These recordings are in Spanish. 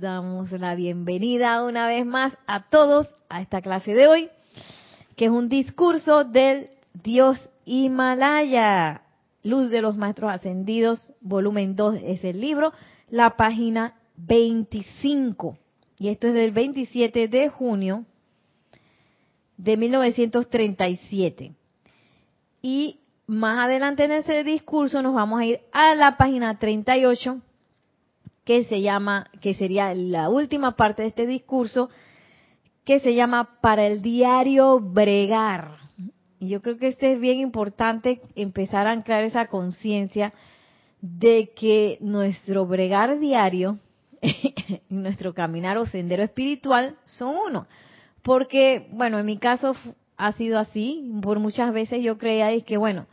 damos la bienvenida una vez más a todos a esta clase de hoy, que es un discurso del Dios Himalaya, Luz de los Maestros Ascendidos, volumen 2 es el libro, la página 25. Y esto es del 27 de junio de 1937. Y más adelante en ese discurso nos vamos a ir a la página 38 que se llama, que sería la última parte de este discurso, que se llama Para el diario Bregar. Y yo creo que este es bien importante empezar a anclar esa conciencia de que nuestro bregar diario, nuestro caminar o sendero espiritual son uno. Porque, bueno, en mi caso ha sido así. Por muchas veces yo creía que, bueno,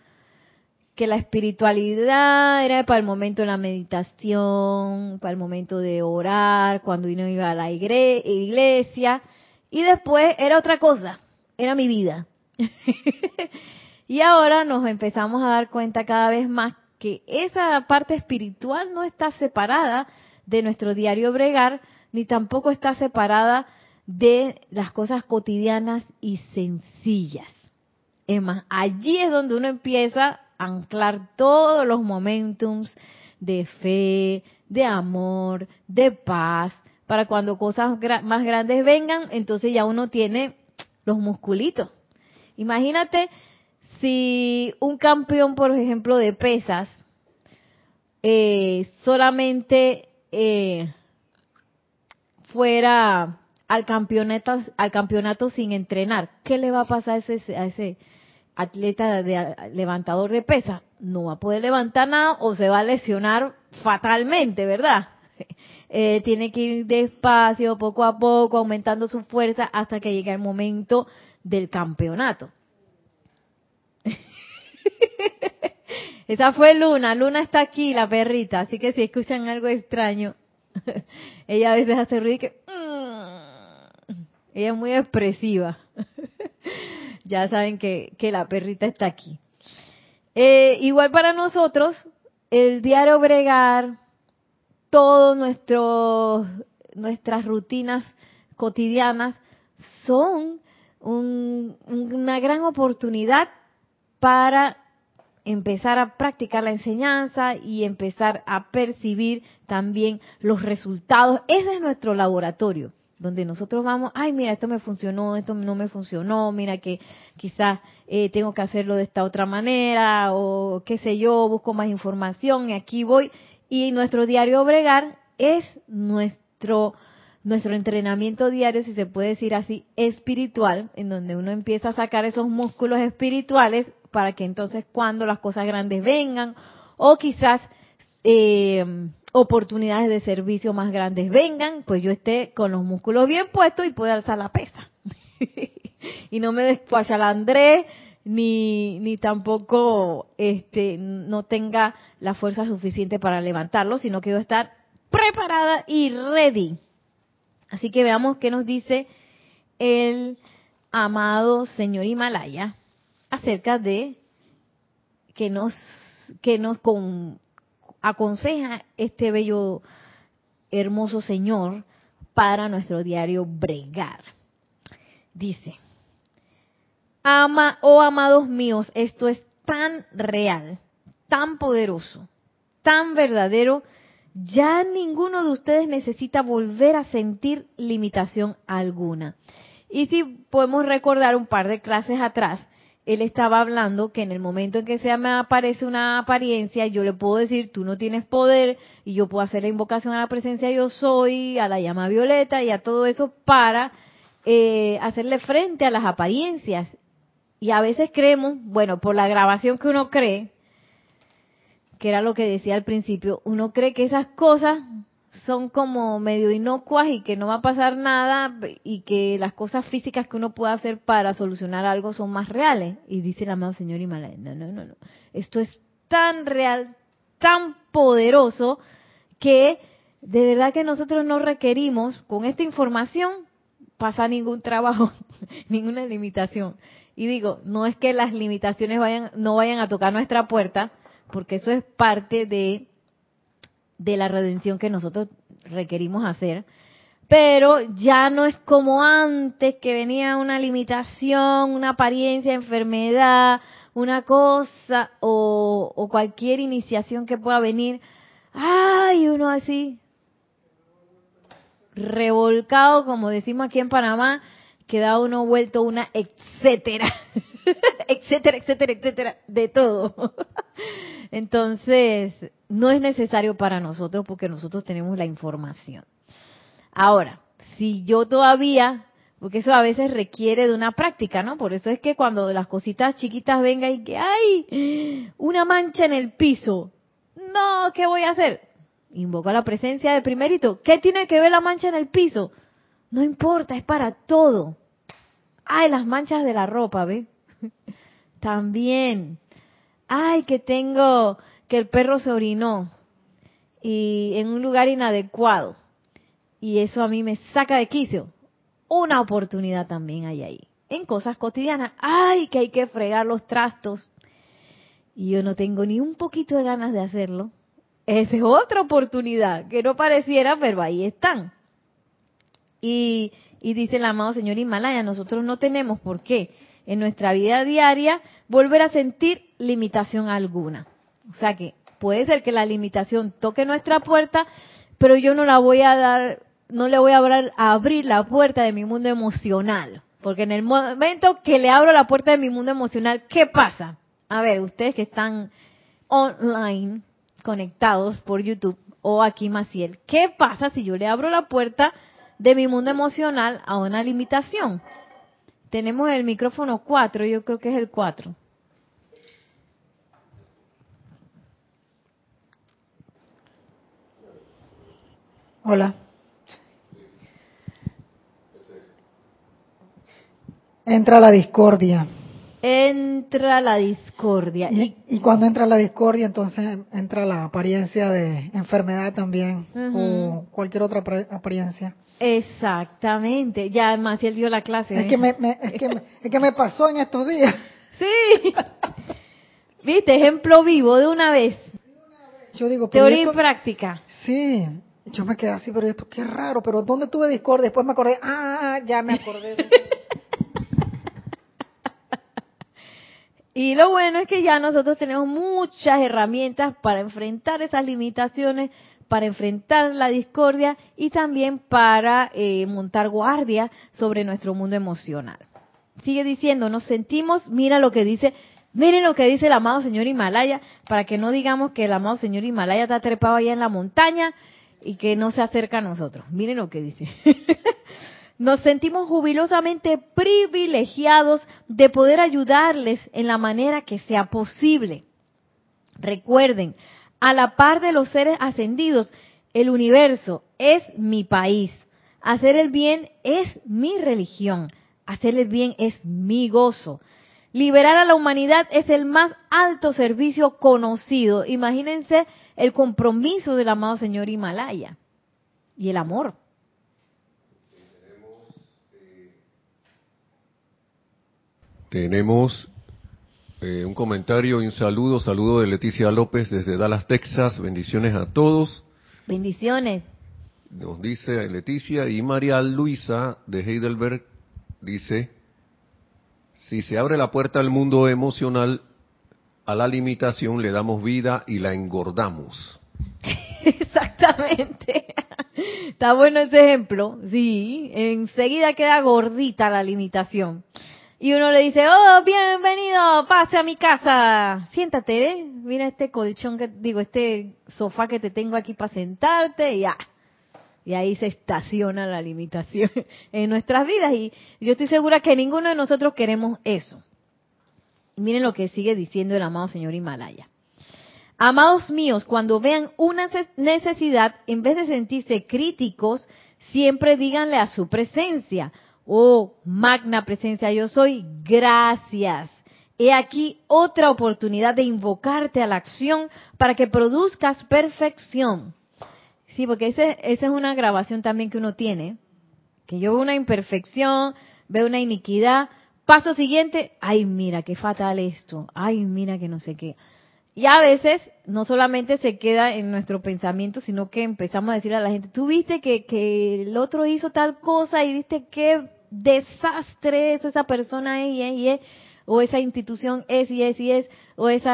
que la espiritualidad era para el momento de la meditación, para el momento de orar, cuando uno iba a la iglesia, y después era otra cosa, era mi vida. y ahora nos empezamos a dar cuenta cada vez más que esa parte espiritual no está separada de nuestro diario bregar, ni tampoco está separada de las cosas cotidianas y sencillas. Es más, allí es donde uno empieza anclar todos los momentums de fe, de amor, de paz, para cuando cosas más grandes vengan, entonces ya uno tiene los musculitos. Imagínate si un campeón, por ejemplo, de pesas, eh, solamente eh, fuera al campeonato, al campeonato sin entrenar, ¿qué le va a pasar a ese, a ese atleta de levantador de pesa no va a poder levantar nada o se va a lesionar fatalmente, ¿verdad? Eh, tiene que ir despacio, poco a poco, aumentando su fuerza hasta que llegue el momento del campeonato. Esa fue Luna. Luna está aquí, la perrita. Así que si escuchan algo extraño, ella a veces hace ruido que... Mm". Ella es muy expresiva ya saben que, la perrita está aquí. Eh, igual para nosotros, el diario bregar, todas nuestras rutinas cotidianas son una gran oportunidad para empezar a practicar la enseñanza y empezar a percibir también los resultados. Ese es nuestro laboratorio donde nosotros vamos, ay, mira, esto me funcionó, esto no me funcionó, mira que quizás eh, tengo que hacerlo de esta otra manera, o qué sé yo, busco más información y aquí voy. Y nuestro diario bregar es nuestro nuestro entrenamiento diario, si se puede decir así, espiritual, en donde uno empieza a sacar esos músculos espirituales para que entonces cuando las cosas grandes vengan, o quizás eh, oportunidades de servicio más grandes vengan, pues yo esté con los músculos bien puestos y pueda alzar la pesa. y no me Andrés ni, ni tampoco este, no tenga la fuerza suficiente para levantarlo, sino que yo estar preparada y ready. Así que veamos qué nos dice el amado señor Himalaya acerca de que nos que nos con, aconseja este bello, hermoso Señor para nuestro diario bregar. Dice, ama, oh amados míos, esto es tan real, tan poderoso, tan verdadero, ya ninguno de ustedes necesita volver a sentir limitación alguna. Y si podemos recordar un par de clases atrás, él estaba hablando que en el momento en que se me aparece una apariencia, yo le puedo decir, tú no tienes poder, y yo puedo hacer la invocación a la presencia yo soy, a la llama violeta y a todo eso para eh, hacerle frente a las apariencias. Y a veces creemos, bueno, por la grabación que uno cree, que era lo que decía al principio, uno cree que esas cosas son como medio inocuas y que no va a pasar nada y que las cosas físicas que uno puede hacer para solucionar algo son más reales. Y dice el amado señor Himalaya, no, no, no, no. Esto es tan real, tan poderoso que de verdad que nosotros no requerimos con esta información pasar ningún trabajo, ninguna limitación. Y digo, no es que las limitaciones vayan, no vayan a tocar nuestra puerta, porque eso es parte de de la redención que nosotros requerimos hacer, pero ya no es como antes que venía una limitación, una apariencia enfermedad, una cosa o, cualquier iniciación que pueda venir. Ay, uno así, revolcado, como decimos aquí en Panamá, queda uno vuelto una etcétera, etcétera, etcétera, etcétera, de todo. Entonces, no es necesario para nosotros porque nosotros tenemos la información. Ahora, si yo todavía, porque eso a veces requiere de una práctica, ¿no? Por eso es que cuando las cositas chiquitas vengan y que hay una mancha en el piso, no, ¿qué voy a hacer? Invoco la presencia de primerito. ¿Qué tiene que ver la mancha en el piso? No importa, es para todo. Ay, las manchas de la ropa, ¿ve? También. Ay, que tengo, que el perro se orinó y en un lugar inadecuado. Y eso a mí me saca de quicio. Una oportunidad también hay ahí. En cosas cotidianas. Ay, que hay que fregar los trastos. Y yo no tengo ni un poquito de ganas de hacerlo. Esa es otra oportunidad, que no pareciera, pero ahí están. Y, y dice el amado señor Himalaya, nosotros no tenemos por qué en nuestra vida diaria volver a sentir limitación alguna. O sea que puede ser que la limitación toque nuestra puerta, pero yo no la voy a dar, no le voy a abrir, la puerta de mi mundo emocional. Porque en el momento que le abro la puerta de mi mundo emocional, ¿qué pasa? A ver, ustedes que están online, conectados por YouTube o aquí Maciel, ¿qué pasa si yo le abro la puerta de mi mundo emocional a una limitación? Tenemos el micrófono 4, yo creo que es el 4. Hola. Entra la discordia entra la discordia. Y, cuando entra la discordia, entonces entra la apariencia de enfermedad también, o cualquier otra apariencia. Exactamente. Ya Maciel dio la clase. Es, que me, es, que me, es que me pasó en estos días. Sí. ¿Viste? Ejemplo vivo de una vez. Yo digo, Teoría y práctica. Sí. Yo me quedé así, pero esto qué raro. Pero ¿dónde tuve discordia? Después me acordé, ah, ya me acordé. Y lo bueno es que ya nosotros tenemos muchas herramientas para enfrentar esas limitaciones, para enfrentar la discordia y también para eh, montar guardia sobre nuestro mundo emocional. Sigue diciendo, nos sentimos, mira lo que dice, miren lo que dice el amado señor Himalaya, para que no digamos que el amado señor Himalaya está trepado allá en la montaña y que no se acerca a nosotros. Miren lo que dice. Nos sentimos jubilosamente privilegiados de poder ayudarles en la manera que sea posible. Recuerden, a la par de los seres ascendidos, el universo es mi país. Hacer el bien es mi religión. Hacer el bien es mi gozo. Liberar a la humanidad es el más alto servicio conocido. Imagínense el compromiso del amado Señor Himalaya y el amor. Tenemos eh, un comentario y un saludo, saludo de Leticia López desde Dallas, Texas. Bendiciones a todos. Bendiciones. Nos dice Leticia y María Luisa de Heidelberg dice, si se abre la puerta al mundo emocional, a la limitación le damos vida y la engordamos. Exactamente. Está bueno ese ejemplo. Sí, enseguida queda gordita la limitación y uno le dice, oh, bienvenido, pase a mi casa, siéntate, ¿eh? mira este colchón que, digo, este sofá que te tengo aquí para sentarte, y ya. Y ahí se estaciona la limitación en nuestras vidas. Y yo estoy segura que ninguno de nosotros queremos eso. Y miren lo que sigue diciendo el amado señor Himalaya. Amados míos, cuando vean una necesidad, en vez de sentirse críticos, siempre díganle a su presencia, Oh, magna presencia, yo soy, gracias. He aquí otra oportunidad de invocarte a la acción para que produzcas perfección. Sí, porque esa es una grabación también que uno tiene, que yo veo una imperfección, veo una iniquidad, paso siguiente, ay mira, qué fatal esto, ay mira que no sé qué. Y a veces no solamente se queda en nuestro pensamiento, sino que empezamos a decir a la gente, tú viste que, que el otro hizo tal cosa y viste qué desastre es esa persona es y es y es, o esa institución es y es y es, o ese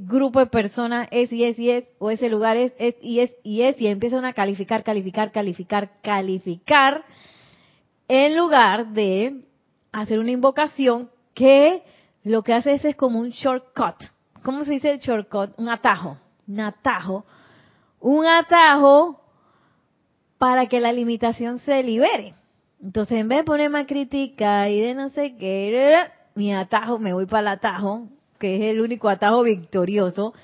grupo de personas es y es y es, o ese lugar es, es y es y es, y empiezan a calificar, calificar, calificar, calificar, en lugar de hacer una invocación que lo que hace es, es como un shortcut. ¿Cómo se dice el shortcut? Un atajo. Un atajo. Un atajo para que la limitación se libere. Entonces, en vez de ponerme a criticar y de no sé qué, mi atajo, me voy para el atajo, que es el único atajo victorioso,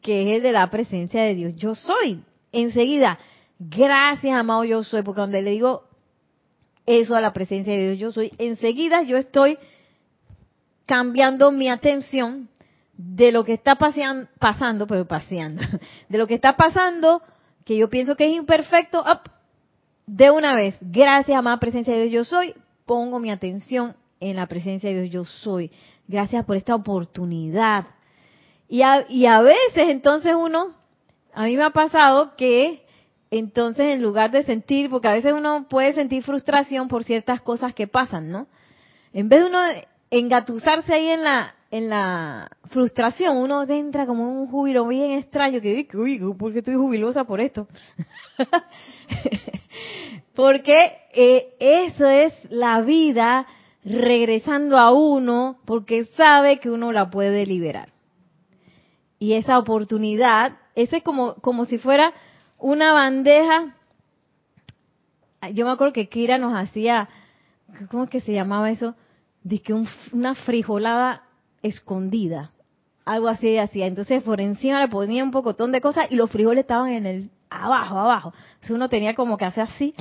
que es el de la presencia de Dios. Yo soy. Enseguida, gracias, amado, yo soy, porque donde le digo eso a la presencia de Dios, yo soy, enseguida yo estoy cambiando mi atención de lo que está pasando, pero paseando, de lo que está pasando, que yo pienso que es imperfecto, up, de una vez, gracias a más presencia de Dios yo soy, pongo mi atención en la presencia de Dios yo soy. Gracias por esta oportunidad. Y a, y a veces entonces uno, a mí me ha pasado que entonces en lugar de sentir, porque a veces uno puede sentir frustración por ciertas cosas que pasan, ¿no? En vez de uno engatusarse ahí en la en la frustración, uno entra como un júbilo bien extraño que dice, uy, ¿por qué estoy jubilosa por esto? porque eh, eso es la vida regresando a uno porque sabe que uno la puede liberar. Y esa oportunidad, ese es como, como si fuera una bandeja. Yo me acuerdo que Kira nos hacía, ¿cómo es que se llamaba eso? Dice una frijolada escondida. Algo así hacía. Entonces por encima le ponía un pocotón de cosas y los frijoles estaban en el abajo, abajo. Entonces uno tenía como que hacer así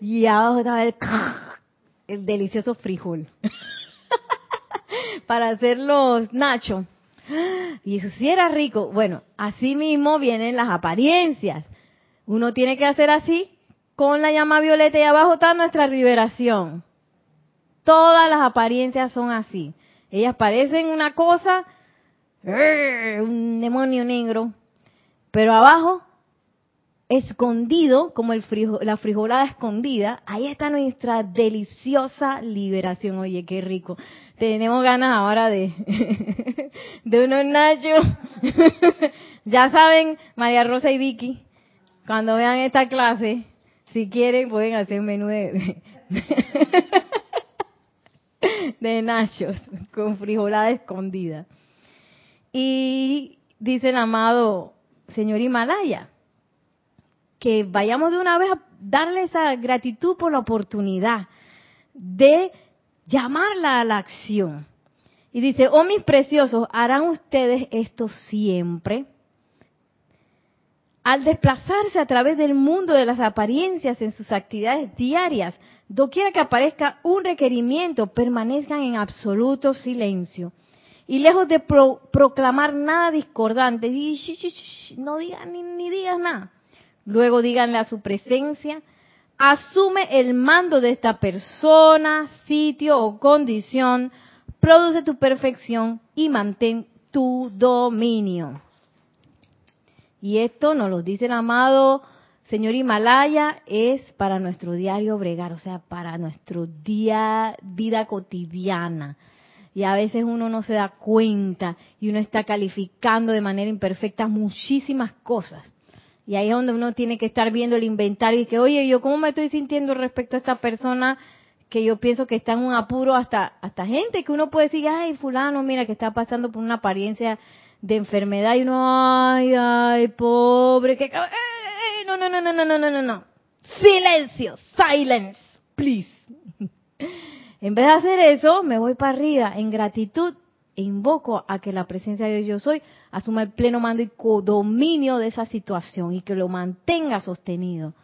y abajo estaba el, el delicioso frijol. Para hacer los nachos. Y eso sí era rico. Bueno, así mismo vienen las apariencias. Uno tiene que hacer así con la llama violeta y abajo está nuestra liberación. Todas las apariencias son así. Ellas parecen una cosa, ¡eh! un demonio negro, pero abajo, escondido, como el la frijolada escondida, ahí está nuestra deliciosa liberación. Oye, qué rico. Tenemos ganas ahora de, de unos nachos. ya saben, María Rosa y Vicky, cuando vean esta clase, si quieren pueden hacer un menú de de nachos con frijolada escondida. Y dice el amado señor Himalaya, que vayamos de una vez a darle esa gratitud por la oportunidad de llamarla a la acción. Y dice, oh mis preciosos, ¿harán ustedes esto siempre? Al desplazarse a través del mundo de las apariencias en sus actividades diarias, doquiera que aparezca un requerimiento, permanezcan en absoluto silencio. Y lejos de proclamar nada discordante, y, no digan ni, ni digas nada. Luego díganle a su presencia, asume el mando de esta persona, sitio o condición, produce tu perfección y mantén tu dominio. Y esto nos lo dice el amado Señor Himalaya, es para nuestro diario bregar, o sea, para nuestro día, vida cotidiana. Y a veces uno no se da cuenta y uno está calificando de manera imperfecta muchísimas cosas. Y ahí es donde uno tiene que estar viendo el inventario y que, oye, yo cómo me estoy sintiendo respecto a esta persona que yo pienso que está en un apuro hasta, hasta gente que uno puede decir, ay, fulano, mira, que está pasando por una apariencia de enfermedad y uno, ay, ay, pobre, que... Eh, no, no, no, no, no, no, no, no, no. Silencio, silence, please. En vez de hacer eso, me voy para arriba en gratitud e invoco a que la presencia de Dios yo soy asuma el pleno mando y codominio de esa situación y que lo mantenga sostenido.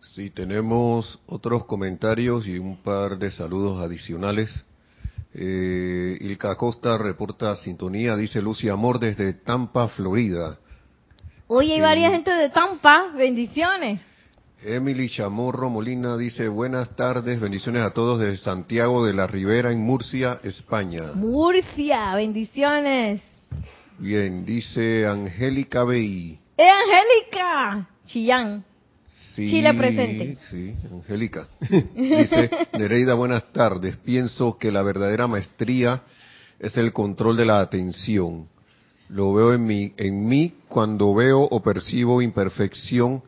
Sí, tenemos otros comentarios y un par de saludos adicionales. Eh, Ilka Costa reporta sintonía, dice Lucia Amor desde Tampa, Florida. Oye, hay varias gente de Tampa, bendiciones. Emily Chamorro Molina dice, buenas tardes, bendiciones a todos desde Santiago de la Ribera en Murcia, España. Murcia, bendiciones. Bien, dice Angélica Bey. ¡Eh, Angélica! Chillán. Sí, Chile presente. Sí, Angélica. dice, Nereida, buenas tardes. Pienso que la verdadera maestría es el control de la atención. Lo veo en mí, en mí cuando veo o percibo imperfección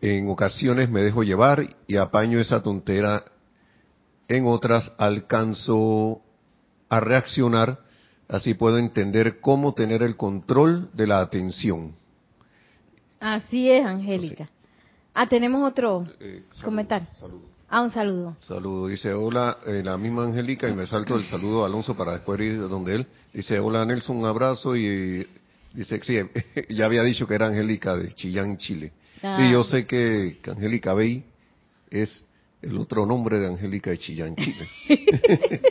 en ocasiones me dejo llevar y apaño esa tontera, en otras alcanzo a reaccionar, así puedo entender cómo tener el control de la atención. Así es, Angélica. Ah, tenemos otro Eh, comentario. Ah, un saludo. Saludo, dice hola, eh, la misma Angélica, y me salto el saludo a Alonso para después ir donde él. Dice hola Nelson, un abrazo y dice sí, ya había dicho que era Angélica de Chillán, Chile. Ah. Sí, yo sé que, que Angélica Bey es el otro nombre de Angélica de Chillán, Chile.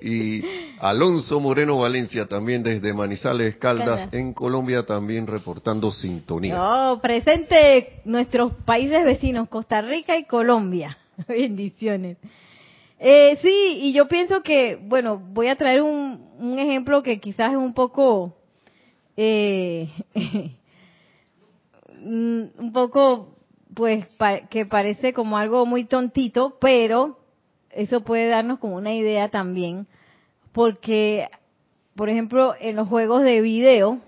y Alonso Moreno Valencia también desde Manizales, Caldas, Caldas. en Colombia, también reportando sintonía. Oh, presente nuestros países vecinos, Costa Rica y Colombia. Bendiciones. Eh, sí, y yo pienso que, bueno, voy a traer un, ejemplo que quizás es un poco, eh, un poco, pues, que parece como algo muy tontito, pero eso puede darnos como una idea también, porque, por ejemplo, en los juegos de video,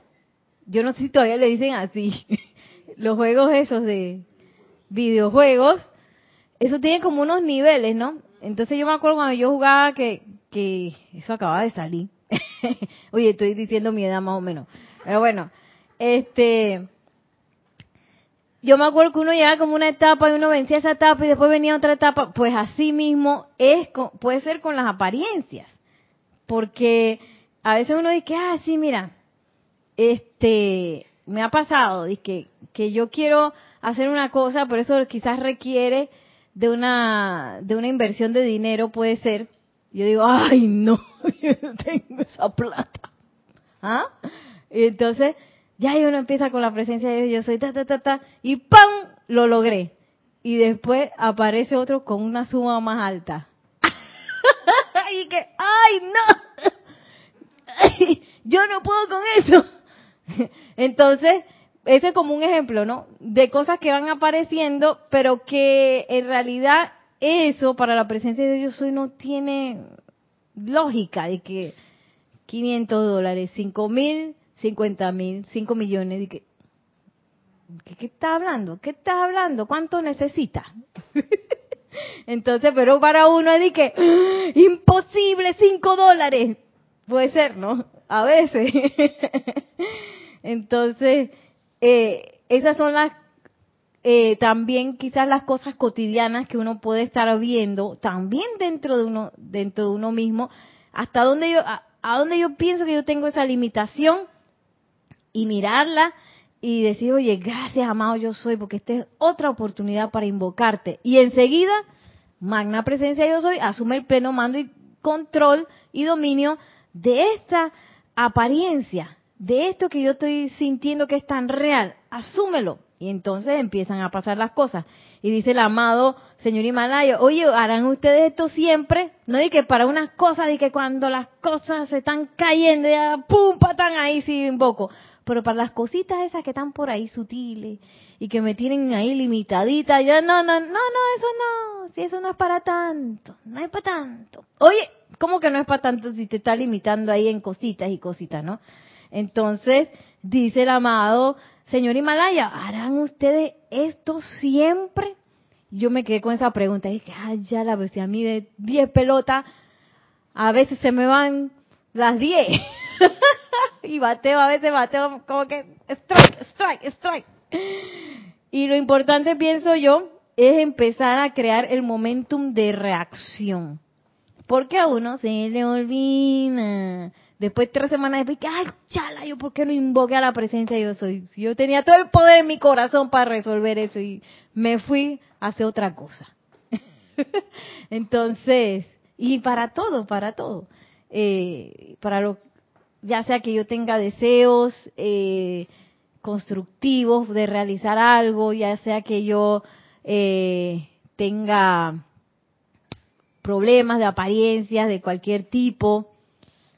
yo no sé si todavía le dicen así, los juegos esos de videojuegos, eso tiene como unos niveles, ¿no? Entonces yo me acuerdo cuando yo jugaba que, que eso acababa de salir. Oye, estoy diciendo mi edad más o menos. Pero bueno, este, yo me acuerdo que uno llegaba como una etapa y uno vencía esa etapa y después venía otra etapa. Pues así mismo es, puede ser con las apariencias. Porque a veces uno dice, ah, sí, mira, este me ha pasado de que, que yo quiero hacer una cosa, por eso quizás requiere de una de una inversión de dinero puede ser. Yo digo, "Ay, no, yo no tengo esa plata." ¿Ah? Y entonces ya uno empieza con la presencia de Dios, yo soy ta ta ta ta y ¡pam! lo logré. Y después aparece otro con una suma más alta. y que, ¡ay, no! Yo no puedo con eso. Entonces, ese es como un ejemplo, ¿no? De cosas que van apareciendo, pero que en realidad eso para la presencia de Dios hoy no tiene lógica de que 500 dólares, 5 mil, 50 mil, 5 millones, de que, ¿qué, qué está hablando? ¿Qué estás hablando? ¿Cuánto necesitas? Entonces, pero para uno es de que, ¡ah! imposible, 5 dólares. Puede ser, ¿no? A veces. Entonces, eh, esas son las, eh, también quizás las cosas cotidianas que uno puede estar viendo, también dentro de uno, dentro de uno mismo, hasta dónde yo, a, dónde yo pienso que yo tengo esa limitación y mirarla y decir, oye, gracias, amado yo soy, porque esta es otra oportunidad para invocarte. Y enseguida, magna presencia yo soy, asume el pleno mando y control y dominio de esta apariencia, de esto que yo estoy sintiendo que es tan real. Asúmelo. Y entonces empiezan a pasar las cosas. Y dice el amado señor Himalaya, oye, ¿harán ustedes esto siempre? No di que para unas cosas, di que cuando las cosas se están cayendo, ya pum, patán, ahí sí invoco. Pero para las cositas esas que están por ahí sutiles y que me tienen ahí limitadita, ya no, no, no, no, eso no, si eso no es para tanto, no es para tanto. Oye, ¿cómo que no es para tanto si te está limitando ahí en cositas y cositas, no? Entonces, dice el amado señor Himalaya, ¿harán ustedes esto siempre? Yo me quedé con esa pregunta y dije, ay, ya la bestia a mí de 10 pelotas, a veces se me van las 10. y bateo, a veces bateo como que strike, strike, strike. Y lo importante, pienso yo, es empezar a crear el momentum de reacción. Porque a uno se le olvida. Después, tres semanas después, que, ay, chala, yo por qué no invoqué a la presencia de yo soy. Si yo tenía todo el poder en mi corazón para resolver eso y me fui a hacer otra cosa. Entonces, y para todo, para todo. Eh, para lo, ya sea que yo tenga deseos, eh, constructivos de realizar algo, ya sea que yo eh, tenga problemas de apariencias de cualquier tipo.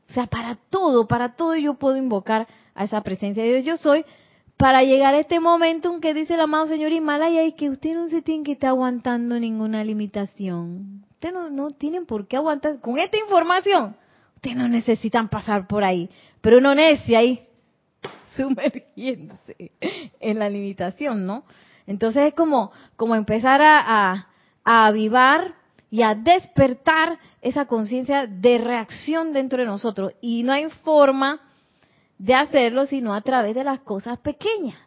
O sea, para todo, para todo yo puedo invocar a esa presencia de Dios. Yo soy para llegar a este momento en que dice el amado Señor Himalaya y que usted no se tiene que estar aguantando ninguna limitación. Usted no, no tienen por qué aguantar. Con esta información, ustedes no necesitan pasar por ahí. Pero uno necia ahí, sumergiéndose en la limitación, ¿no? Entonces es como, como empezar a, a, a avivar y a despertar esa conciencia de reacción dentro de nosotros. Y no hay forma de hacerlo sino a través de las cosas pequeñas.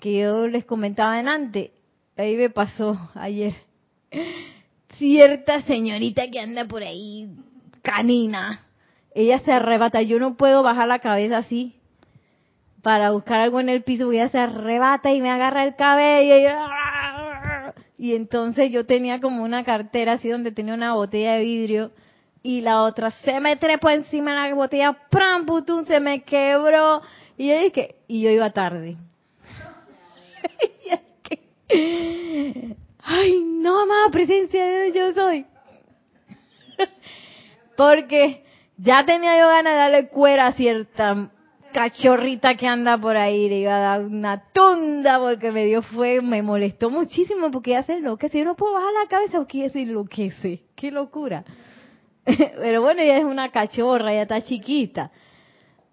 Que yo les comentaba en antes, ahí me pasó ayer. Cierta señorita que anda por ahí, canina, ella se arrebata. Yo no puedo bajar la cabeza así para buscar algo en el piso, porque ella se arrebata y me agarra el cabello. Y entonces yo tenía como una cartera así donde tenía una botella de vidrio y la otra se me trepó encima de la botella, ¡pram! Putum, se me quebró. Y yo dije, y yo iba tarde. Ay, no, más presencia de Dios yo soy. Porque ya tenía yo ganas de darle cuera a cierta cachorrita que anda por ahí, le iba a dar una tunda porque me dio fue, me molestó muchísimo porque ya se enloquece. Yo no puedo bajar la cabeza o que se enloquece. Qué locura. Pero bueno, ella es una cachorra, ya está chiquita.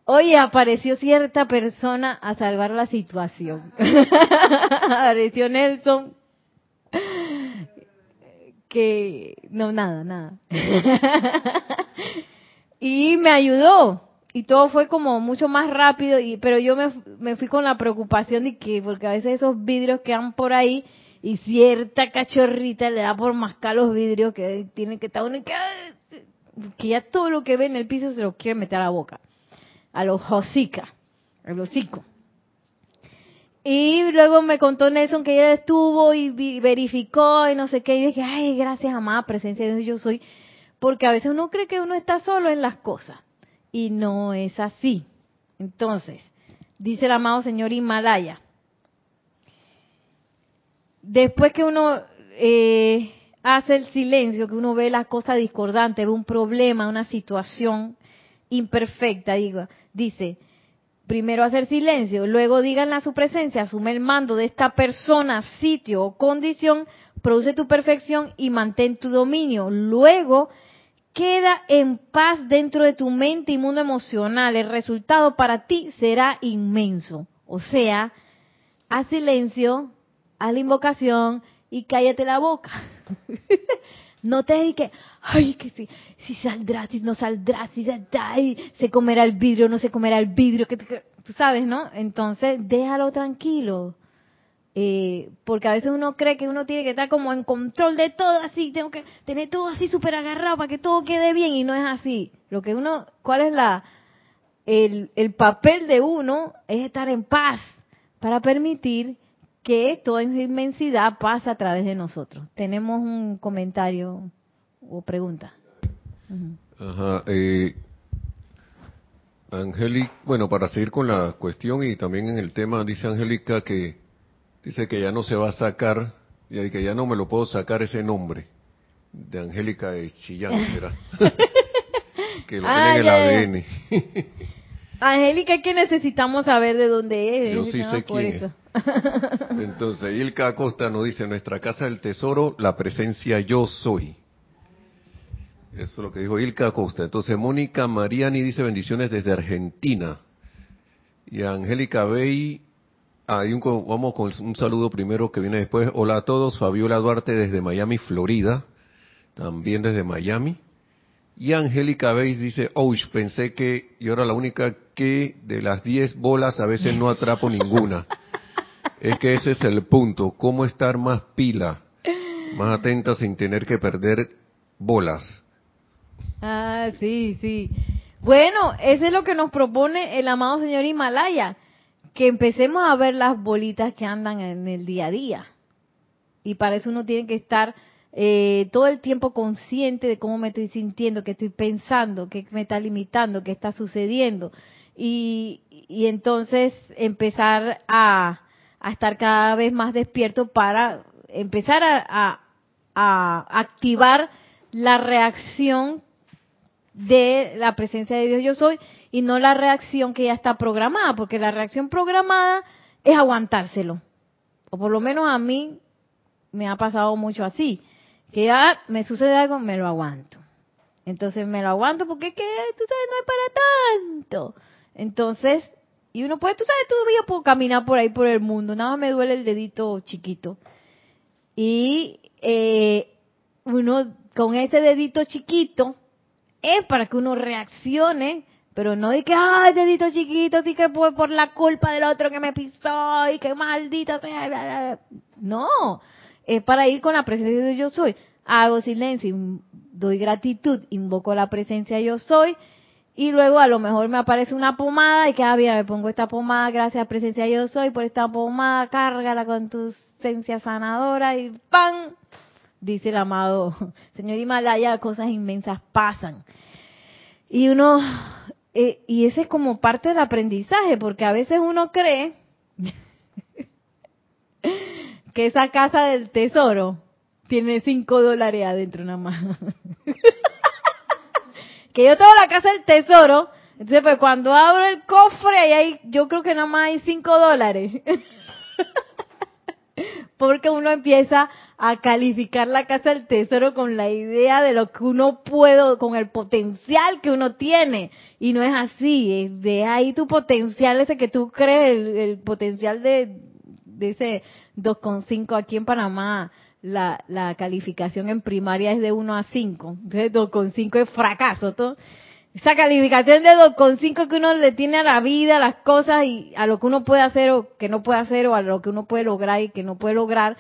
Oye, apareció cierta persona a salvar la situación. apareció Nelson. Que, no, nada, nada. y me ayudó. Y todo fue como mucho más rápido, y, pero yo me, me fui con la preocupación de que, porque a veces esos vidrios quedan por ahí, y cierta cachorrita le da por mascar los vidrios que tiene que estar uno que, que ya todo lo que ve en el piso se lo quiere meter a la boca, a los hocica, a los hocico. Y luego me contó Nelson que ella estuvo y verificó y no sé qué, y dije, ay, gracias amada presencia de Dios yo soy, porque a veces uno cree que uno está solo en las cosas, y no es así. Entonces, dice el amado señor Himalaya, después que uno eh, hace el silencio, que uno ve las cosas discordantes, ve un problema, una situación imperfecta, digo, dice, primero hacer silencio, luego díganle a su presencia, asume el mando de esta persona, sitio o condición, produce tu perfección y mantén tu dominio. Luego queda en paz dentro de tu mente y mundo emocional. El resultado para ti será inmenso. O sea, haz silencio, haz la invocación y cállate la boca. no te dediques, ay, que si, si saldrá, si no saldrá, si se comerá el vidrio, no se comerá el vidrio, tú sabes, ¿no? Entonces, déjalo tranquilo. Eh, porque a veces uno cree que uno tiene que estar como en control de todo, así, tengo que tener todo así súper agarrado para que todo quede bien y no es así. Lo que uno, ¿cuál es la, el, el papel de uno? Es estar en paz para permitir que toda esa inmensidad pasa a través de nosotros. Tenemos un comentario o pregunta. Ajá. Eh, bueno, para seguir con la cuestión y también en el tema, dice Angélica que dice que ya no se va a sacar, y que ya no me lo puedo sacar ese nombre de Angélica de Chillán, será. que lo tiene en el ADN. Angélica, que necesitamos saber de dónde es. Yo sí sé quién es. Entonces, Ilka Acosta nos dice, nuestra casa del tesoro, la presencia yo soy. Eso es lo que dijo Ilka Acosta. Entonces, Mónica Mariani dice bendiciones desde Argentina. Y Angélica Bey, hay un, vamos con un saludo primero que viene después. Hola a todos, Fabiola Duarte desde Miami, Florida. También desde Miami. Y Angélica Beis dice, oh, pensé que yo era la única que de las 10 bolas a veces no atrapo ninguna. Es que ese es el punto, cómo estar más pila, más atenta sin tener que perder bolas. Ah, sí, sí. Bueno, eso es lo que nos propone el amado señor Himalaya, que empecemos a ver las bolitas que andan en el día a día. Y para eso uno tiene que estar eh, todo el tiempo consciente de cómo me estoy sintiendo, qué estoy pensando, qué me está limitando, qué está sucediendo. y, y entonces empezar a, a, estar cada vez más despierto para empezar a, a, a activar la reacción de la presencia de Dios yo soy y no la reacción que ya está programada, porque la reacción programada es aguantárselo. O por lo menos a mí me ha pasado mucho así, que ya me sucede algo, me lo aguanto. Entonces me lo aguanto porque es que, tú sabes, no es para tanto. Entonces, y uno puede, tú sabes, todavía puedo caminar por ahí por el mundo, nada más me duele el dedito chiquito. Y eh, uno con ese dedito chiquito es para que uno reaccione, pero no de que, ay, dedito chiquito, así que fue por la culpa del otro que me pisó y que maldito sea. No, es para ir con la presencia de yo soy. Hago silencio, doy gratitud, invoco la presencia yo soy y luego a lo mejor me aparece una pomada y que, ah, mira, me pongo esta pomada, gracias presencia yo soy por esta pomada, cárgala con tu esencia sanadora y ¡pam! Dice el amado señor Himalaya, cosas inmensas pasan. Y uno, eh, y ese es como parte del aprendizaje, porque a veces uno cree que esa casa del tesoro tiene cinco dólares adentro nada más. que yo tengo la casa del tesoro, entonces pues cuando abro el cofre ahí hay, yo creo que nada más hay cinco dólares. Porque uno empieza a calificar la casa del tesoro con la idea de lo que uno puede, con el potencial que uno tiene. Y no es así, es de ahí tu potencial, ese que tú crees, el, potencial de, de ese 2,5 aquí en Panamá. La, la calificación en primaria es de 1 a 5. Entonces 2,5 es fracaso. Todo. Esa calificación de 2,5 que uno le tiene a la vida, a las cosas y a lo que uno puede hacer o que no puede hacer o a lo que uno puede lograr y que no puede lograr,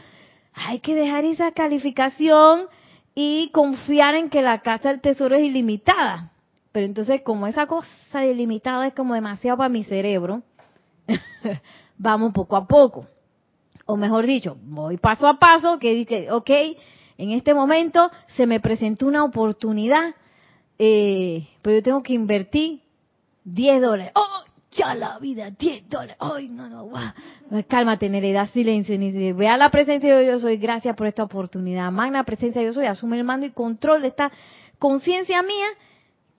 hay que dejar esa calificación y confiar en que la casa del tesoro es ilimitada. Pero entonces, como esa cosa ilimitada es como demasiado para mi cerebro, vamos poco a poco. O mejor dicho, voy paso a paso, que dice, ok, en este momento se me presentó una oportunidad, eh, pero yo tengo que invertir 10 dólares. ¡Oh! Ya la vida, 10 dólares. ¡Ay, no, no! Wow. Cálmate, Nereida, silencio. Vea la presencia de Dios, soy. Gracias por esta oportunidad. Magna presencia de Dios, soy. Asume el mando y control de esta conciencia mía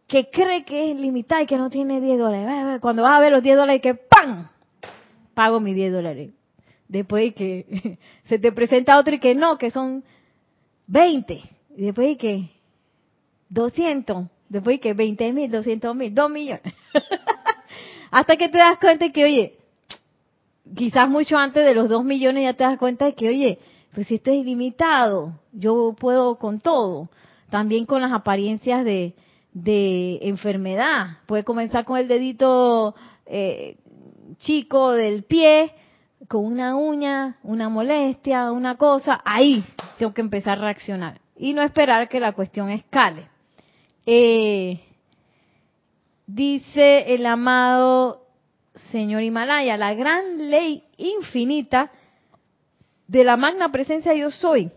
que cree que es limitada y que no tiene 10 dólares. Cuando vas a ver los 10 dólares, que ¡pam! Pago mis 10 dólares. Después de que se te presenta otro y que no, que son 20. Y después de que 200. Después de que 20 mil, 200 mil, 2 millones. Hasta que te das cuenta que, oye, quizás mucho antes de los 2 millones ya te das cuenta de que, oye, pues si esto es ilimitado, yo puedo con todo. También con las apariencias de, de enfermedad. Puede comenzar con el dedito eh, chico del pie, con una uña, una molestia, una cosa. Ahí tengo que empezar a reaccionar. Y no esperar que la cuestión escale. Eh, dice el amado señor Himalaya, la gran ley infinita de la magna presencia yo soy,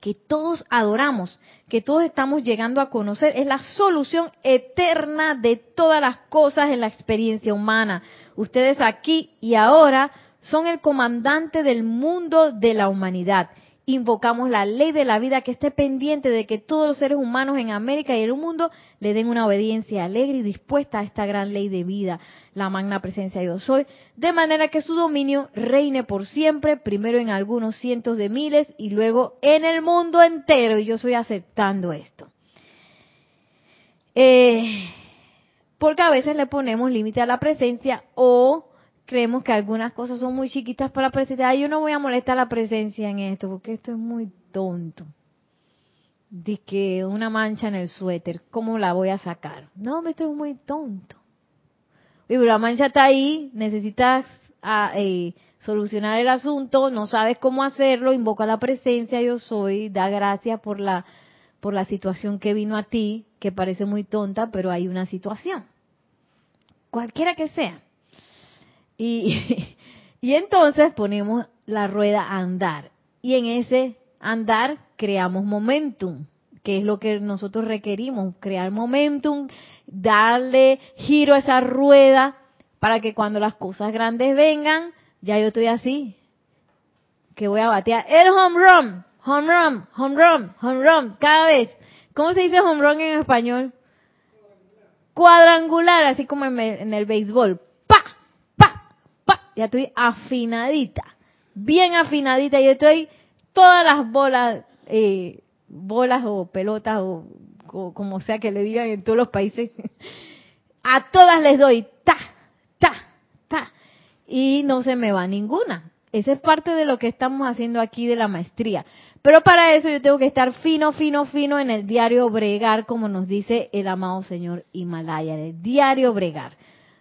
que todos adoramos, que todos estamos llegando a conocer, es la solución eterna de todas las cosas en la experiencia humana. Ustedes aquí y ahora son el comandante del mundo de la humanidad invocamos la ley de la vida que esté pendiente de que todos los seres humanos en América y en el mundo le den una obediencia alegre y dispuesta a esta gran ley de vida, la magna presencia de yo soy, de manera que su dominio reine por siempre, primero en algunos cientos de miles y luego en el mundo entero. Y yo estoy aceptando esto. Eh, porque a veces le ponemos límite a la presencia o creemos que algunas cosas son muy chiquitas para la presencia. yo no voy a molestar la presencia en esto, porque esto es muy tonto. De que una mancha en el suéter, ¿cómo la voy a sacar? No, esto es muy tonto. Pero la mancha está ahí, necesitas ah, eh, solucionar el asunto, no sabes cómo hacerlo, invoca la presencia, yo soy, da gracias por la, por la situación que vino a ti, que parece muy tonta, pero hay una situación. Cualquiera que sea. Y, y entonces ponemos la rueda a andar. Y en ese andar creamos momentum, que es lo que nosotros requerimos, crear momentum, darle giro a esa rueda para que cuando las cosas grandes vengan, ya yo estoy así, que voy a batear el home run, home run, home run, home run, cada vez. ¿Cómo se dice home run en español? Cuadrangular, así como en el, béisbol. Ya estoy afinadita, bien afinadita. Yo estoy todas las bolas, eh, bolas o pelotas o, o como sea que le digan en todos los países, a todas les doy ta, ta, ta. Y no se me va ninguna. Esa es parte de lo que estamos haciendo aquí de la maestría. Pero para eso yo tengo que estar fino, fino, fino en el diario bregar, como nos dice el amado señor Himalaya, en el diario bregar.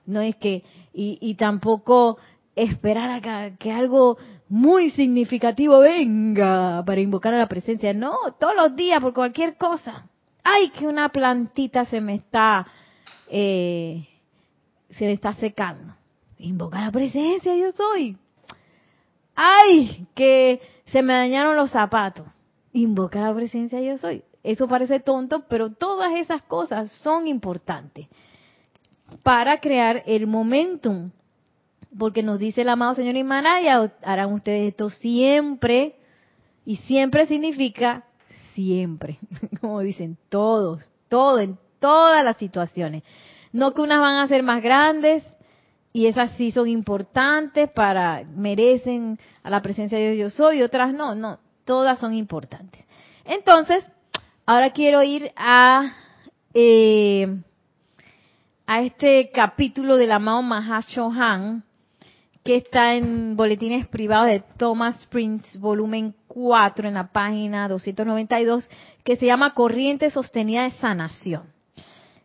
No es que, y, y tampoco esperar a que, algo muy significativo venga para invocar a la presencia. No, todos los días, por cualquier cosa. Ay, que una plantita se me está, eh, se me está secando. Invocar a la presencia, yo soy. Ay, que se me dañaron los zapatos. Invocar la presencia, yo soy. Eso parece tonto, pero todas esas cosas son importantes para crear el momentum porque nos dice el amado Señor Himalaya, harán ustedes esto siempre, y siempre significa siempre, como dicen todos, todo, en todas las situaciones. No que unas van a ser más grandes, y esas sí son importantes para, merecen a la presencia de Dios yo soy, y otras no, no, todas son importantes. Entonces, ahora quiero ir a, eh, a este capítulo del amado Mahashohan, que está en Boletines Privados de Thomas Prince, volumen 4, en la página 292, que se llama Corriente Sostenida de Sanación.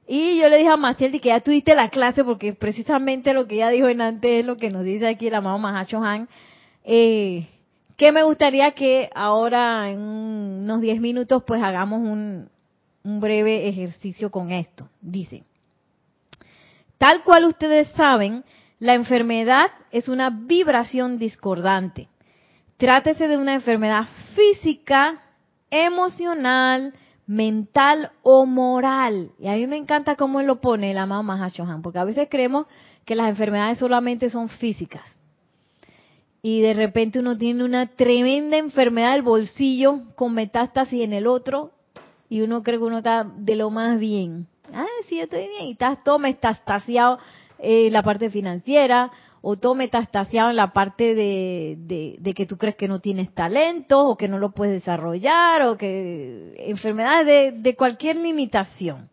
Y yo le dije a Maciel que ya tuviste la clase, porque precisamente lo que ella dijo en antes es lo que nos dice aquí el amado Mahacho Han. Eh, que me gustaría que ahora, en unos 10 minutos, pues hagamos un, un breve ejercicio con esto. Dice, tal cual ustedes saben, la enfermedad es una vibración discordante. Trátese de una enfermedad física, emocional, mental o moral. Y a mí me encanta cómo lo pone, el amado Mahashohan, porque a veces creemos que las enfermedades solamente son físicas. Y de repente uno tiene una tremenda enfermedad del bolsillo con metástasis en el otro y uno cree que uno está de lo más bien. Ah, sí, yo estoy bien. Y estás todo metastasiado eh, la parte financiera, o todo metastasiado en la parte de, de, que tú crees que no tienes talento, o que no lo puedes desarrollar, o que enfermedades de, de cualquier limitación.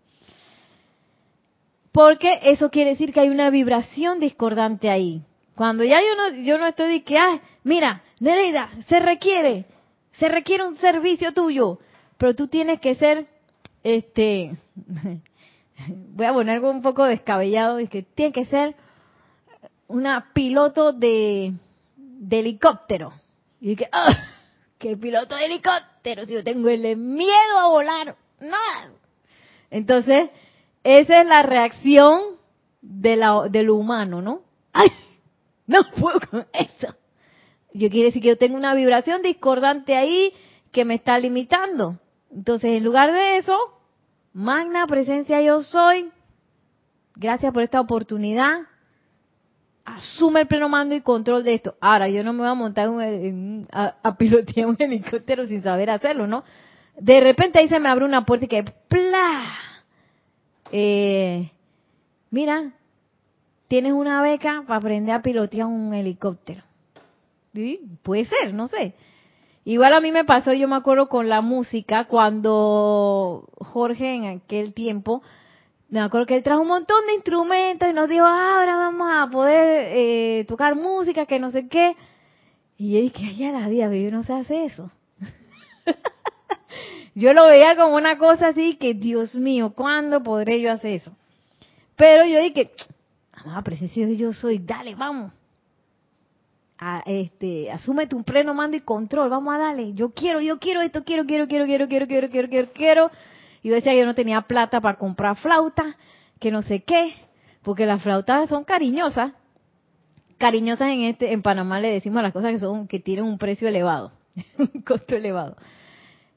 Porque eso quiere decir que hay una vibración discordante ahí. Cuando ya yo no, yo no estoy de que, ah, mira, Nereida, se requiere, se requiere un servicio tuyo, pero tú tienes que ser, este, voy a poner algo un poco descabellado, es que tiene que ser una piloto de, helicóptero. Y que, ¡ah! ¿Qué piloto de helicóptero? Si yo tengo el miedo a volar. No. Entonces, esa es la reacción de, la, de lo humano, ¿no? ¡Ay! No puedo con eso. Yo quiere decir que yo tengo una vibración discordante ahí que me está limitando. Entonces, en lugar de eso, Magna presencia yo soy. Gracias por esta oportunidad. Asume el pleno mando y control de esto. Ahora, yo no me voy a montar a, pilotear un helicóptero sin saber hacerlo, ¿no? De repente ahí se me abre una puerta y que ¡pla! Eh, mira, tienes una beca para aprender a pilotear un helicóptero. ¿Sí? Puede ser, no sé. Igual a mí me pasó, yo me acuerdo con la música, cuando Jorge en aquel tiempo, me acuerdo que él trajo un montón de instrumentos y nos dijo, ah, ahora vamos a poder eh, tocar música, que no sé qué. Y yo dije, ya la vida, yo no sé hacer eso. yo lo veía como una cosa así que, Dios mío, ¿cuándo podré yo hacer eso? Pero yo dije, ah, presencia yo soy, dale, vamos a, este, asúmete un pleno mando y control, vamos a darle, yo quiero, yo quiero esto, quiero, quiero, quiero, quiero, quiero, quiero, quiero, quiero, quiero. Y yo decía, yo no tenía plata para comprar flauta, que no sé qué, porque las flautas son cariñosas. Cariñosas en este, en Panamá le decimos las cosas que son, que tienen un precio elevado, un costo elevado.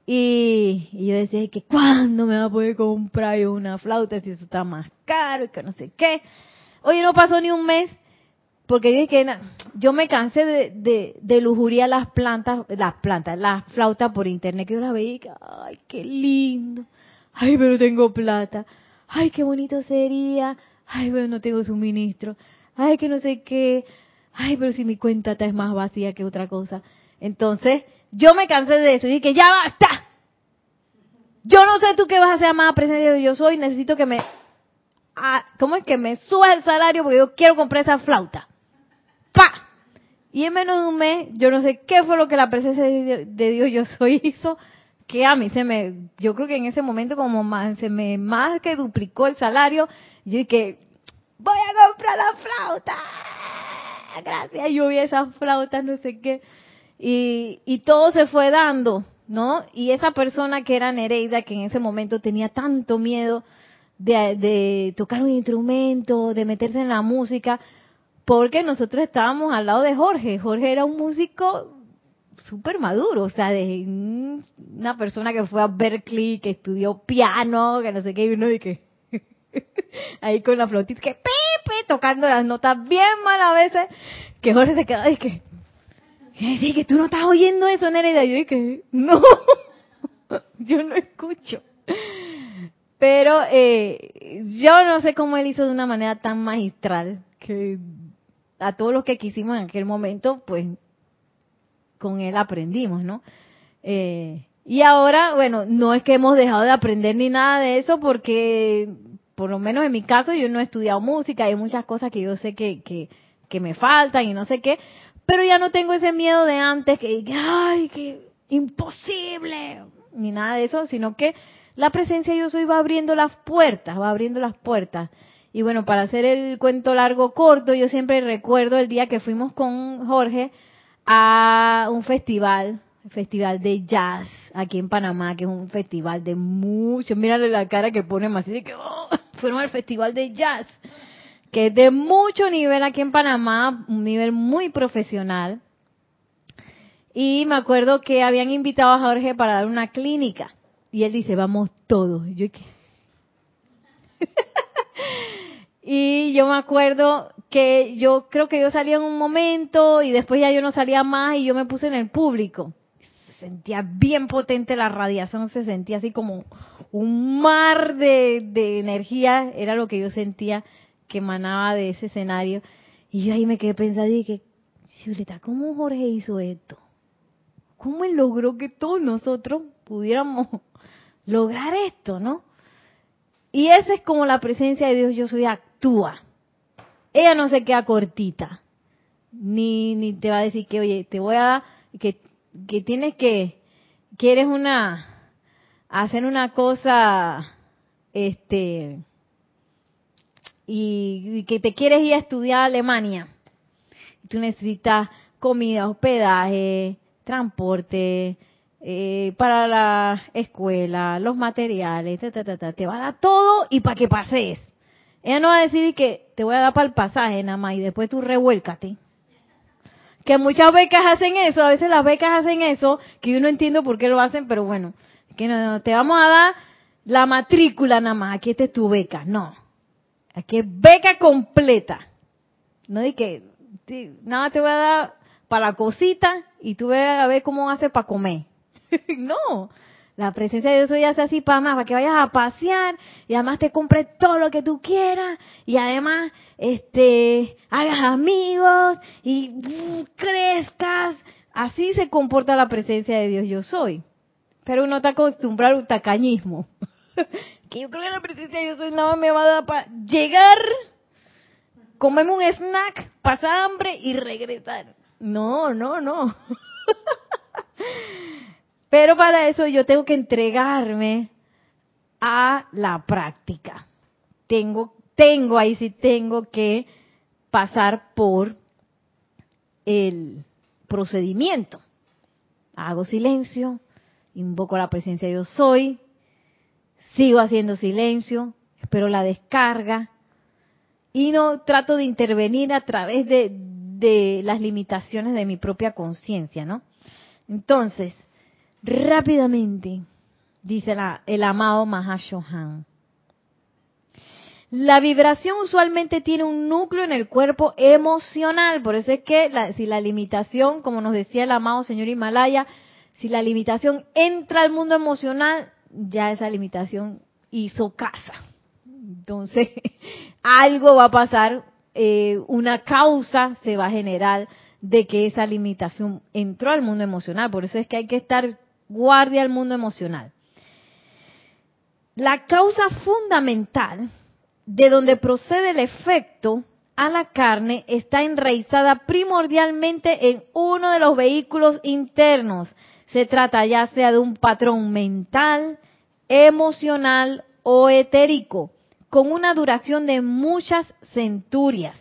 Y, yo decía que cuándo me va a poder comprar yo una flauta si eso está más caro y que no sé qué. Oye, no pasó ni un mes porque dije que yo me cansé de, de, de, lujuriar las plantas, las plantas, las flautas por internet, que yo las veía y que, ay, qué lindo, ay, pero tengo plata, ay, qué bonito sería, ay, pero no tengo suministro, ay, que no sé qué, ay, pero si mi cuenta está es más vacía que otra cosa. Entonces, yo me cansé de eso y dije, ya basta. Yo no sé tú qué vas a hacer, amada presencia de yo soy, necesito que me, ah, ¿cómo es que me subas el salario porque yo quiero comprar esa flauta? Y en menos de un mes, yo no sé qué fue lo que la presencia de Dios yo soy hizo, que a mí se me, yo creo que en ese momento como más, se me más que duplicó el salario, yo dije, voy a comprar la flauta, gracias, yo vi esas flautas, no sé qué, y, y todo se fue dando, ¿no? Y esa persona que era Nereida, que en ese momento tenía tanto miedo de, de tocar un instrumento, de meterse en la música, porque nosotros estábamos al lado de Jorge. Jorge era un músico súper maduro, o sea, de una persona que fue a Berkeley, que estudió piano, que no sé qué, y uno y que ahí con la flautita, que pepe, tocando las notas bien mal a veces, que Jorge se queda y que, que, que tú no estás oyendo eso, Nereida, yo dije, no, yo no escucho. Pero eh, yo no sé cómo él hizo de una manera tan magistral que a todos los que quisimos en aquel momento, pues con él aprendimos, ¿no? Eh, y ahora, bueno, no es que hemos dejado de aprender ni nada de eso, porque por lo menos en mi caso yo no he estudiado música, hay muchas cosas que yo sé que, que, que me faltan y no sé qué, pero ya no tengo ese miedo de antes que, ay, que imposible, ni nada de eso, sino que la presencia de yo soy va abriendo las puertas, va abriendo las puertas. Y bueno, para hacer el cuento largo corto, yo siempre recuerdo el día que fuimos con Jorge a un festival, festival de jazz aquí en Panamá, que es un festival de mucho, mírale la cara que pone así que oh, fuimos al festival de jazz, que es de mucho nivel aquí en Panamá, un nivel muy profesional. Y me acuerdo que habían invitado a Jorge para dar una clínica. Y él dice, vamos todos. yo, ¿qué? Y yo me acuerdo que yo creo que yo salía en un momento y después ya yo no salía más y yo me puse en el público. Se sentía bien potente la radiación, se sentía así como un mar de, de energía, era lo que yo sentía que emanaba de ese escenario. Y yo ahí me quedé pensando y dije, Violeta, ¿cómo Jorge hizo esto? ¿Cómo él logró que todos nosotros pudiéramos lograr esto, no? Y esa es como la presencia de Dios, yo soy actúa. Ella no se queda cortita. Ni, ni te va a decir que, oye, te voy a, que, que tienes que, quieres una, hacer una cosa, este, y, y que te quieres ir a estudiar a Alemania. Tú necesitas comida, hospedaje, transporte, eh, para la escuela, los materiales, te va a dar todo y para que pases. Ella no va a decir que te voy a dar para el pasaje nada más y después tú revuélcate. Que muchas becas hacen eso, a veces las becas hacen eso, que yo no entiendo por qué lo hacen, pero bueno, que no, te vamos a dar la matrícula nada más, aquí esta es tu beca, no. Aquí es beca completa. No de que nada te voy a dar para la cosita y tú ve a ver cómo haces para comer. no, la presencia de Dios ya hace así para más, para que vayas a pasear y además te compres todo lo que tú quieras y además este hagas amigos y mm, crezcas. Así se comporta la presencia de Dios yo soy. Pero uno está acostumbrado al tacañismo. que yo creo que la presencia de Dios soy nada me va a dar para llegar, comerme un snack, pasar hambre y regresar. No, no, no. Pero para eso yo tengo que entregarme a la práctica. Tengo, tengo, ahí sí tengo que pasar por el procedimiento. Hago silencio, invoco la presencia de yo soy, sigo haciendo silencio, espero la descarga y no trato de intervenir a través de, de las limitaciones de mi propia conciencia, ¿no? Entonces, rápidamente, dice el amado Mahashohan. La vibración usualmente tiene un núcleo en el cuerpo emocional, por eso es que si la limitación, como nos decía el amado señor Himalaya, si la limitación entra al mundo emocional, ya esa limitación hizo casa. Entonces, algo va a pasar, eh, una causa se va a generar de que esa limitación entró al mundo emocional. Por eso es que hay que estar guardia al mundo emocional. La causa fundamental de donde procede el efecto a la carne está enraizada primordialmente en uno de los vehículos internos. Se trata ya sea de un patrón mental, emocional o etérico, con una duración de muchas centurias.